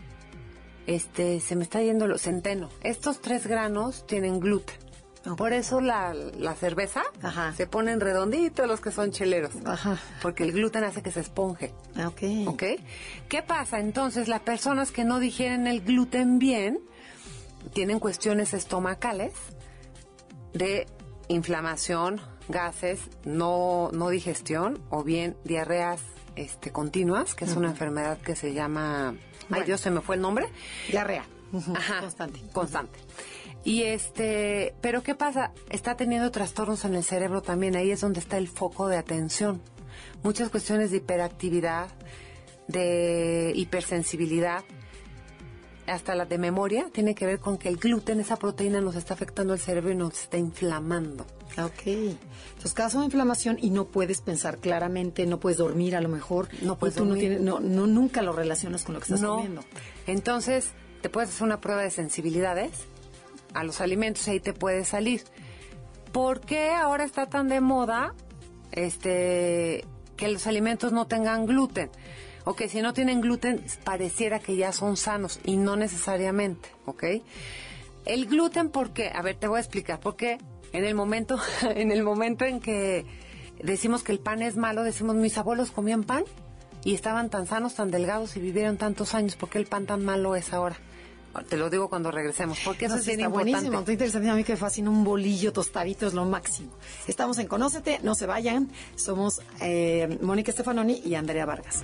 este, se me está yendo lo centeno. Estos tres granos tienen gluten. Por eso la, la cerveza Ajá. se ponen redonditos los que son cheleros. Ajá. Porque el gluten hace que se esponje. Ah, Ok. ¿Ok? ¿Qué pasa? Entonces, las personas que no digieren el gluten bien tienen cuestiones estomacales de inflamación, gases, no, no digestión o bien diarreas este, continuas, que es una enfermedad que se llama... Ay. Dios, se me fue el nombre. Diarrea. Ajá, Constante. Constante. Y este, pero ¿qué pasa? Está teniendo trastornos en el cerebro también. Ahí es donde está el foco de atención. Muchas cuestiones de hiperactividad, de hipersensibilidad, hasta la de memoria, tiene que ver con que el gluten, esa proteína, nos está afectando el cerebro y nos está inflamando. Ok. Entonces, caso de inflamación y no puedes pensar claramente, no puedes dormir a lo mejor. No puedes tú no dormir. tienes, no, no, nunca lo relacionas con lo que estás no. comiendo. Entonces, te puedes hacer una prueba de sensibilidades a los alimentos y ahí te puede salir. ¿Por qué ahora está tan de moda este que los alimentos no tengan gluten? O que si no tienen gluten pareciera que ya son sanos y no necesariamente, ¿ok? El gluten, ¿por qué? A ver, te voy a explicar. Porque en el momento, en el momento en que decimos que el pan es malo, decimos mis abuelos comían pan y estaban tan sanos, tan delgados y vivieron tantos años. ¿Por qué el pan tan malo es ahora? Te lo digo cuando regresemos, porque eso No, es sí, bien está importante. buenísimo, está interesante. A mí que me fascina un bolillo tostadito, es lo máximo. Estamos en Conócete, no se vayan. Somos eh, Mónica Stefanoni y Andrea Vargas.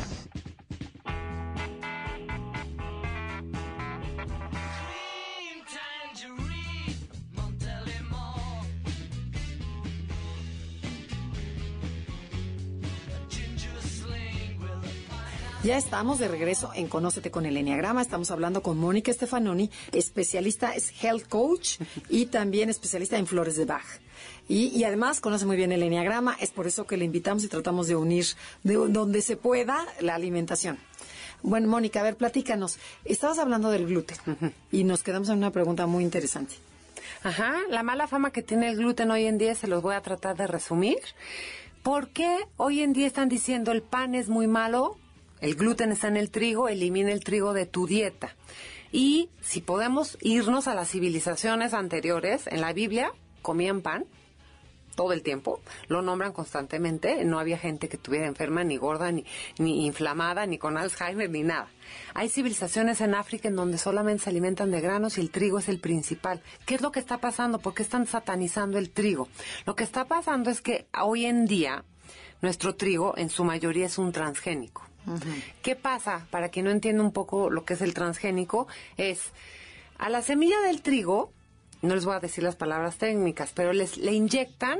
Ya estamos de regreso en Conócete con el Enneagrama. Estamos hablando con Mónica Stefanoni, especialista, es health coach y también especialista en flores de Bach. Y, además conoce muy bien el Enneagrama, es por eso que le invitamos y tratamos de unir de donde se pueda la alimentación. Bueno, Mónica, a ver, platícanos. Estabas hablando del gluten y nos quedamos en una pregunta muy interesante. Ajá, la mala fama que tiene el gluten hoy en día se los voy a tratar de resumir. ¿Por qué hoy en día están diciendo el pan es muy malo? El gluten está en el trigo, elimina el trigo de tu dieta. Y si podemos irnos a las civilizaciones anteriores, en la Biblia comían pan todo el tiempo, lo nombran constantemente, no había gente que estuviera enferma, ni gorda, ni, inflamada, ni con Alzheimer, ni nada. Hay civilizaciones en África en donde solamente se alimentan de granos y el trigo es el principal. ¿Qué es lo que está pasando? ¿Por qué están satanizando el trigo? Lo que está pasando es que hoy en día nuestro trigo en su mayoría es un transgénico. ¿Qué pasa? Para quien no entienda un poco lo que es el transgénico, es a la semilla del trigo, no les voy a decir las palabras técnicas, pero les le inyectan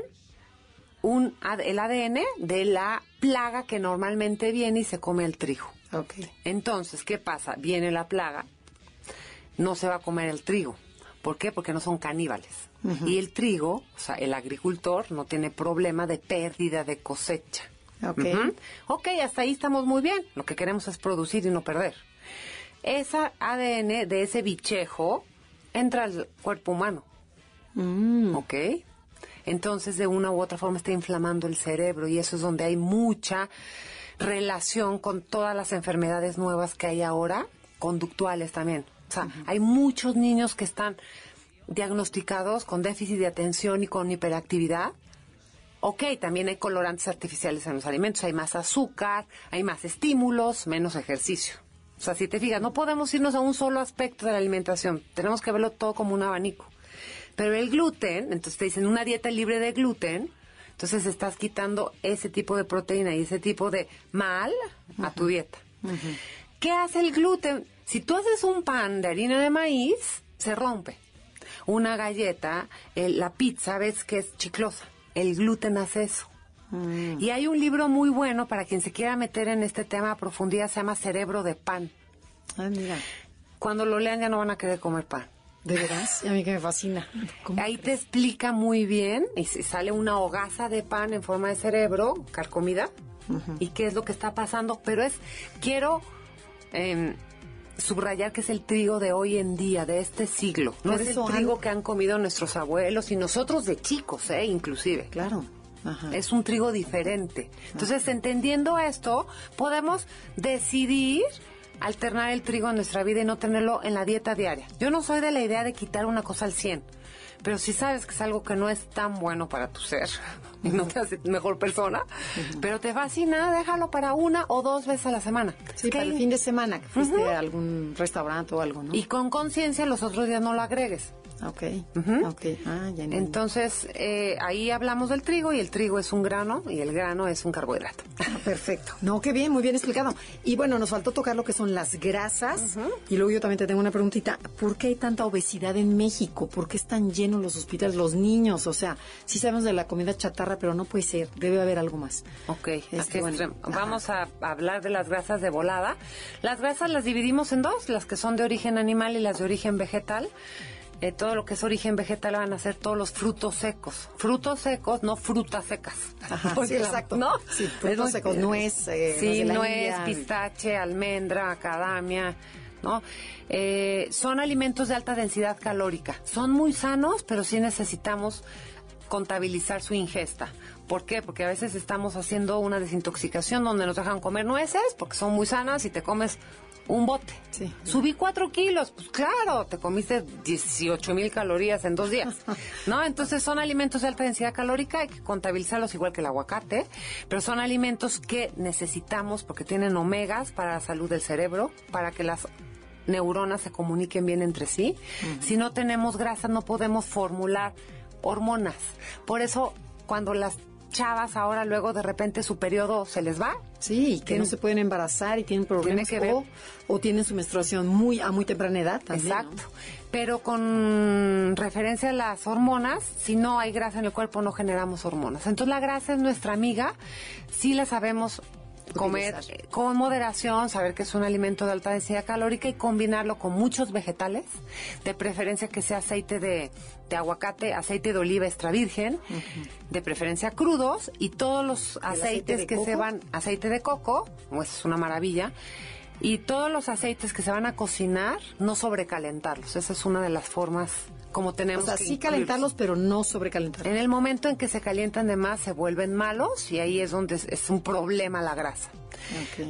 un, el ADN de la plaga que normalmente viene y se come el trigo. Entonces, ¿qué pasa? Viene la plaga, no se va a comer el trigo. ¿Por qué? Porque no son caníbales. Y el trigo, o sea, el agricultor no tiene problema de pérdida de cosecha. Ok. Ok, hasta ahí estamos muy bien. Lo que queremos es producir y no perder. Esa ADN de ese bichejo entra al cuerpo humano. ¿Ok? Entonces, de una u otra forma está inflamando el cerebro y eso es donde hay mucha relación con todas las enfermedades nuevas que hay ahora, conductuales también. O sea, hay muchos niños que están diagnosticados con déficit de atención y con hiperactividad. Ok, también hay colorantes artificiales en los alimentos, hay más azúcar, hay más estímulos, menos ejercicio. O sea, si te fijas, no podemos irnos a un solo aspecto de la alimentación, tenemos que verlo todo como un abanico. Pero el gluten, entonces te dicen una dieta libre de gluten, entonces estás quitando ese tipo de proteína y ese tipo de mal a tu dieta. ¿Qué hace el gluten? Si tú haces un pan de harina de maíz, se rompe. Una galleta, el- la pizza, ves que es chiclosa. El gluten hace eso. Y hay un libro muy bueno para quien se quiera meter en este tema a profundidad, se llama Cerebro de Pan. Ah, mira. Cuando lo lean ya no van a querer comer pan. ¿De veras? A mí que me fascina. ¿Cómo Ahí te explica muy bien y sale una hogaza de pan en forma de cerebro, carcomida, y qué es lo que está pasando. Pero es, quiero em, subrayar que es el trigo de hoy en día, de este siglo. No es el trigo han- que han comido nuestros abuelos y nosotros de chicos, ¿eh? Inclusive. Claro. Ajá. Es un trigo diferente. Entonces, entendiendo esto, podemos decidir alternar el trigo en nuestra vida y no tenerlo en la dieta diaria. Yo no soy de la idea de quitar una cosa al 100, pero si sabes que es algo que no es tan bueno para tu ser y no te hace mejor persona, pero te fascina, déjalo para una o dos veces a la semana. Sí, para el fin de semana que fuiste a algún restaurante o algo, ¿no? Y con conciencia los otros días no lo agregues. Ok. Ujú. Ok. Ah, ya. Entonces, eh, ahí hablamos del trigo y el trigo es un grano y el grano es un carbohidrato. Ah, Perfecto. No, qué bien, muy bien explicado. Y bueno, nos faltó tocar lo que son las grasas. Y luego yo también te tengo una preguntita. ¿Por qué hay tanta obesidad en México? ¿Por qué están llenos los hospitales, los niños? O sea, sí sabemos de la comida chatarra, pero no puede ser. Debe haber algo más. Ok, Este, ¿a qué bueno, ajá. Vamos a hablar de las grasas de volada. Las grasas las dividimos en dos, las que son de origen animal y las de origen vegetal. Eh, todo lo que es origen vegetal van a ser todos los frutos secos. Frutos secos, no frutas secas. Ajá, sí, exacto. ¿No? Sí, frutos Es muy- secos, nuez, eh, sí, nuez pistache, almendra, acadamia, ¿no? Eh, son alimentos de alta densidad calórica. Son muy sanos, pero sí necesitamos contabilizar su ingesta. ¿Por qué? Porque a veces estamos haciendo una desintoxicación donde nos dejan comer nueces porque son muy sanas y te comes un bote. Sí. Subí cuatro kilos, pues claro, te comiste 18 mil calorías en dos días, ¿no? Entonces son alimentos de alta densidad calórica, hay que contabilizarlos igual que el aguacate, pero son alimentos que necesitamos porque tienen omegas para la salud del cerebro, para que las neuronas se comuniquen bien entre sí. Si no tenemos grasa no podemos formular hormonas. Por eso cuando las chavas ahora luego de repente su periodo se les va, Sí, y que no se pueden embarazar y tienen problemas. Tiene que ver. O, o tienen su menstruación muy a muy temprana edad también. ¿no? Exacto. Pero con referencia a las hormonas, si no hay grasa en el cuerpo no generamos hormonas. Entonces la grasa es nuestra amiga, sí la sabemos comer Utilizar. con moderación, saber que es un alimento de alta densidad calórica y combinarlo con muchos vegetales, de preferencia que sea aceite de, de aguacate, aceite de oliva extra virgen, de preferencia crudos y todos los aceite aceites que se van, aceite de coco, pues es una maravilla, Y todos los aceites que se van a cocinar, no sobrecalentarlos. Esa es una de las formas como O tenemos sea, que sí incluirlos. calentarlos, pero no sobrecalentarlos. En el momento en que se calientan de más, se vuelven malos y ahí es donde es, un problema la grasa.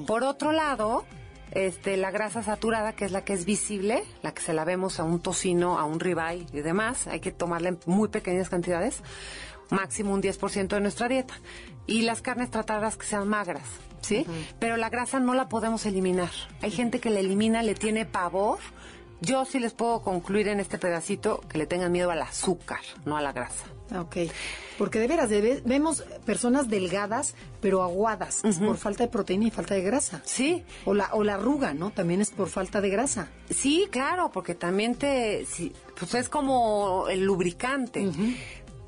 Por otro lado, este, la grasa saturada, que es la que es visible, la que se la vemos a un tocino, a un ribeye y demás, hay que tomarla en muy pequeñas cantidades, máximo un 10% de nuestra dieta. Y las carnes tratarlas que sean magras, ¿sí? Pero la grasa no la podemos eliminar. Hay gente que la elimina, le tiene pavor. Yo sí les puedo concluir en este pedacito que le tengan miedo al azúcar, no a la grasa. Ok. Porque de veras, de ve- vemos personas delgadas, pero aguadas, es por falta de proteína y falta de grasa. Sí, O la, o la arruga, ¿no? También es por falta de grasa. Sí, claro, porque también te, sí, pues es como el lubricante.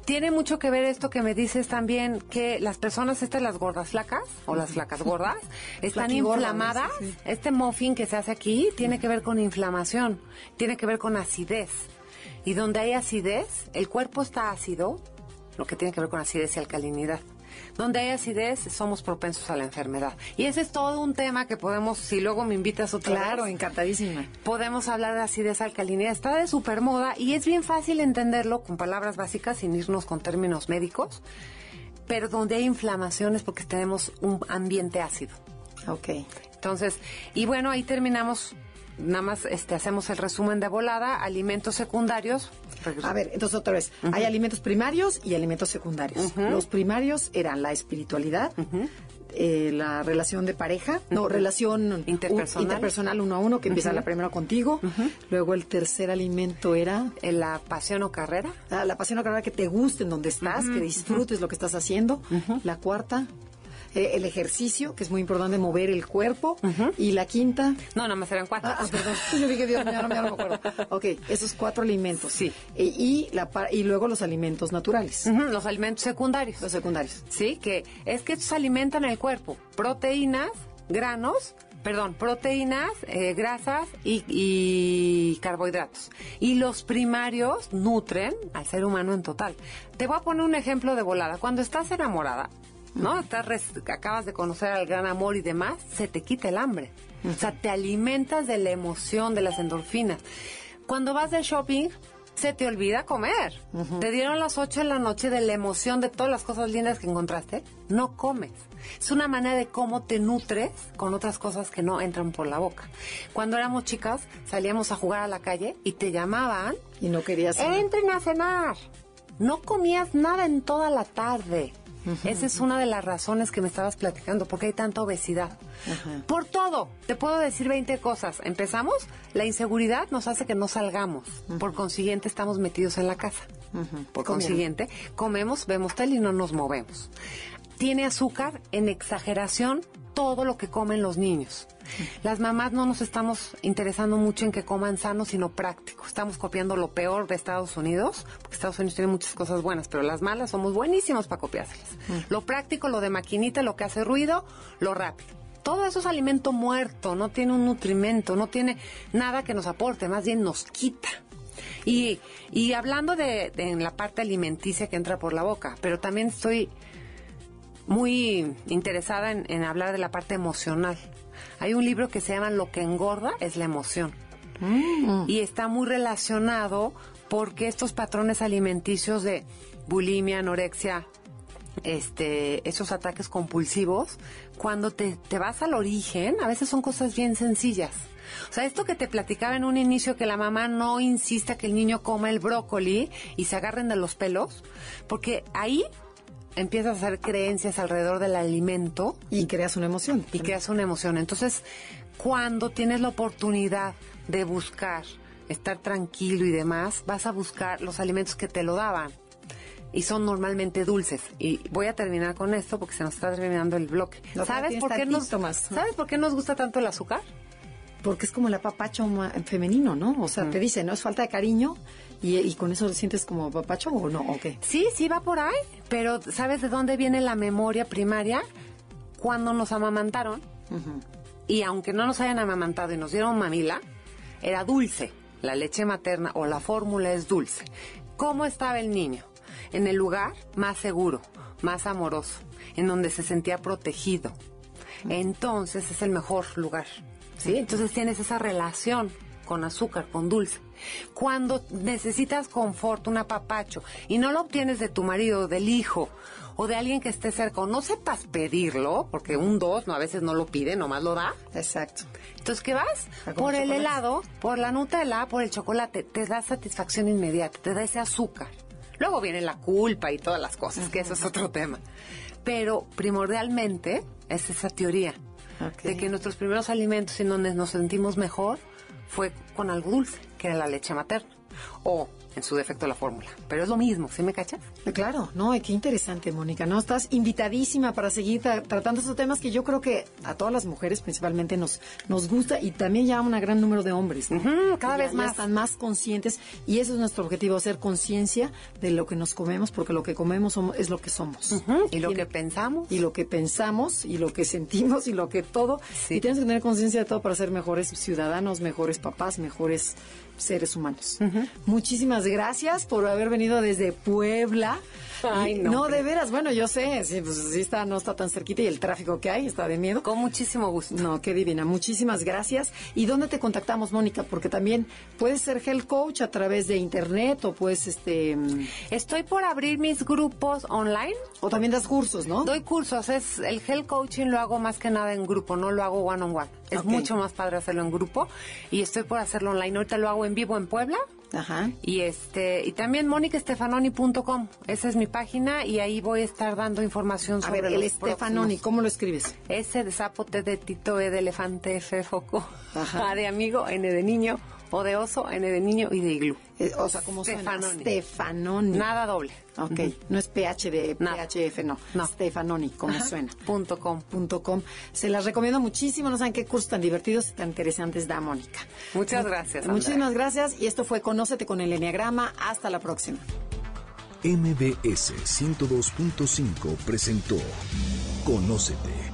Tiene mucho que ver esto que me dices también, que las personas, estas las gordas flacas, o las flacas gordas, están inflamadas. sí. Este muffin que se hace aquí tiene que ver con inflamación, tiene que ver con acidez. Y donde hay acidez, el cuerpo está ácido, lo que tiene que ver con acidez y alcalinidad. Donde hay acidez, somos propensos a la enfermedad. Y ese es todo un tema que podemos, si luego me invitas otra Claro, vez, encantadísima. podemos hablar de acidez alcalinidad. Está de super moda y es bien fácil entenderlo con palabras básicas sin irnos con términos médicos. Pero donde hay inflamaciones porque tenemos un ambiente ácido. Ok. Entonces, y bueno, ahí terminamos. Nada más este, hacemos el resumen de volada. Alimentos secundarios. A ver, entonces otra vez. Hay alimentos primarios y alimentos secundarios. Los primarios eran la espiritualidad, eh, la relación de pareja, no, relación Interpersonal. interpersonal uno a uno, que empieza la primera contigo. Luego el tercer alimento era eh, La pasión o carrera. ah, la pasión o carrera que te guste en donde estás, que disfrutes lo que estás haciendo. La cuarta, eh, el ejercicio, que es muy importante mover el cuerpo. Y la quinta, No, nada más eran cuatro. Ah, ah, perdón. Yo dije, Dios mío, no me, no me acuerdo. Ok, esos cuatro alimentos. Sí. E- y, la, pa- y luego los alimentos naturales, Los alimentos secundarios. los secundarios. Sí, que es que estos alimentan el cuerpo. Proteínas, granos, perdón, proteínas, eh, grasas y, y carbohidratos. Y los primarios nutren al ser humano en total. Te voy a poner un ejemplo de volada. Cuando estás enamorada, ¿no? Estás acabas de conocer al gran amor y demás, se te quita el hambre. O sea, te alimentas de la emoción, de las endorfinas. Cuando vas de shopping, se te olvida comer. Te dieron las 8 de la noche de la emoción de todas las cosas lindas que encontraste. No comes. Es una manera de cómo te nutres con otras cosas que no entran por la boca. Cuando éramos chicas, salíamos a jugar a la calle y te llamaban Y no querías... Entren a cenar. No comías nada en toda la tarde. Esa es una de las razones que me estabas platicando, porque hay tanta obesidad. Por todo, te puedo decir 20 cosas. Empezamos, la inseguridad nos hace que no salgamos. Por consiguiente, estamos metidos en la casa. Por consiguiente, comemos, vemos tal y no nos movemos. Tiene azúcar en exageración todo lo que comen los niños. Las mamás no nos estamos interesando mucho en que coman sano, sino práctico. Estamos copiando lo peor de Estados Unidos, porque Estados Unidos tiene muchas cosas buenas, pero las malas somos buenísimos para copiárselas. Lo práctico, lo de maquinita, lo que hace ruido, lo rápido. Todo eso es alimento muerto, no tiene un nutrimento, no tiene nada que nos aporte, más bien nos quita. Y, y hablando de, de en la parte alimenticia que entra por la boca, pero también estoy muy interesada en, en hablar de la parte emocional. Hay un libro que se llama Lo que engorda es la emoción. Y está muy relacionado porque estos patrones alimenticios de bulimia, anorexia, este, esos ataques compulsivos, cuando te, te vas al origen, a veces son cosas bien sencillas. O sea, esto que te platicaba en un inicio, que la mamá no insista que el niño coma el brócoli y se agarren de los pelos, porque ahí empiezas a hacer creencias alrededor del alimento Y creas una emoción. y creas una emoción. Entonces, cuando tienes la oportunidad de buscar, estar tranquilo y demás, vas a buscar los alimentos que te lo daban. Y son normalmente dulces. Y voy a terminar con esto porque se nos está terminando el bloque. No, ¿Sabes por, qué nos. ¿Sabes por qué nos gusta tanto el azúcar? Porque es como el apapacho femenino, ¿no? O sea, te dice, ¿no? Es falta de cariño y, y con eso lo sientes como apapacho o no, ¿o qué? Sí, sí va por ahí, pero ¿sabes de dónde viene la memoria primaria? Cuando nos amamantaron, y aunque no nos hayan amamantado y nos dieron mamila, era dulce. La leche materna o la fórmula es dulce. ¿Cómo estaba el niño? En el lugar más seguro, más amoroso, en donde se sentía protegido. Entonces es el mejor lugar. ¿Sí? Entonces tienes esa relación con azúcar, con dulce. Cuando necesitas confort, un apapacho, y no lo obtienes de tu marido, del hijo, o de alguien que esté cerca, o no sepas pedirlo, porque un dos no, a veces no lo pide, nomás lo da. Exacto. Entonces, ¿qué vas? A comer Por el helado, por la Nutella, por el chocolate, te da satisfacción inmediata, te da ese azúcar. Luego viene la culpa y todas las cosas, que eso es otro tema. Pero primordialmente es esa teoría De que nuestros primeros alimentos en donde nos sentimos mejor fue con algo dulce, que era la leche materna. O, en su defecto, la fórmula. Pero es lo mismo, ¿sí me cachas? Claro, no, y qué interesante, Mónica, ¿no? Estás invitadísima para seguir tra- tratando estos temas que yo creo que a todas las mujeres principalmente nos, nos gusta y también ya a un gran número de hombres. ¿no? Cada ya- vez ya más. están más conscientes y eso es nuestro objetivo, hacer conciencia de lo que nos comemos, porque lo que comemos somos- es lo que somos. Y lo que pensamos. Y lo que pensamos, y lo que sentimos, y lo que todo. Sí. Y tenemos que tener conciencia de todo para ser mejores ciudadanos, mejores papás, mejores seres humanos. Muchísimas gracias por haber venido desde Puebla. Ay, no, de veras, bueno, yo sé, sí, pues sí está, no está tan cerquita y el tráfico que hay está de miedo. Con muchísimo gusto. No, qué divina. Muchísimas gracias. ¿Y dónde te contactamos, Mónica? Porque también puedes ser health coach a través de internet o puedes, este, mm, Estoy por abrir mis grupos online. o también das cursos, ¿no? Doy cursos, es el health coaching lo hago más que nada en grupo, no lo hago one on one. Es mucho más padre hacerlo en grupo y estoy por hacerlo online. Ahorita lo hago en vivo en Puebla. Ajá. Y este y también monicastefanoni.com. Esa es mi página y ahí voy a estar dando información A sobre ver, el los Stefanoni, próximos. ¿cómo lo escribes? S de sapo, T de Tito, E de elefante, F de foco, Ajá. A de amigo, N de niño, O de oso, N de niño y de iglú. Eh, o sea, ¿cómo suena? Stefanoni. Nada doble. Ok, no es PH de No. PHF, no. No. Stefanoni, como Ajá. suena. Punto com. Punto com. Se las recomiendo muchísimo. No saben qué cursos tan divertidos y tan interesantes da Mónica. Muchas gracias. Andrea. Muchísimas gracias. Y esto fue Conócete con el Enneagrama. Hasta la próxima. MBS 102.5 presentó Conócete.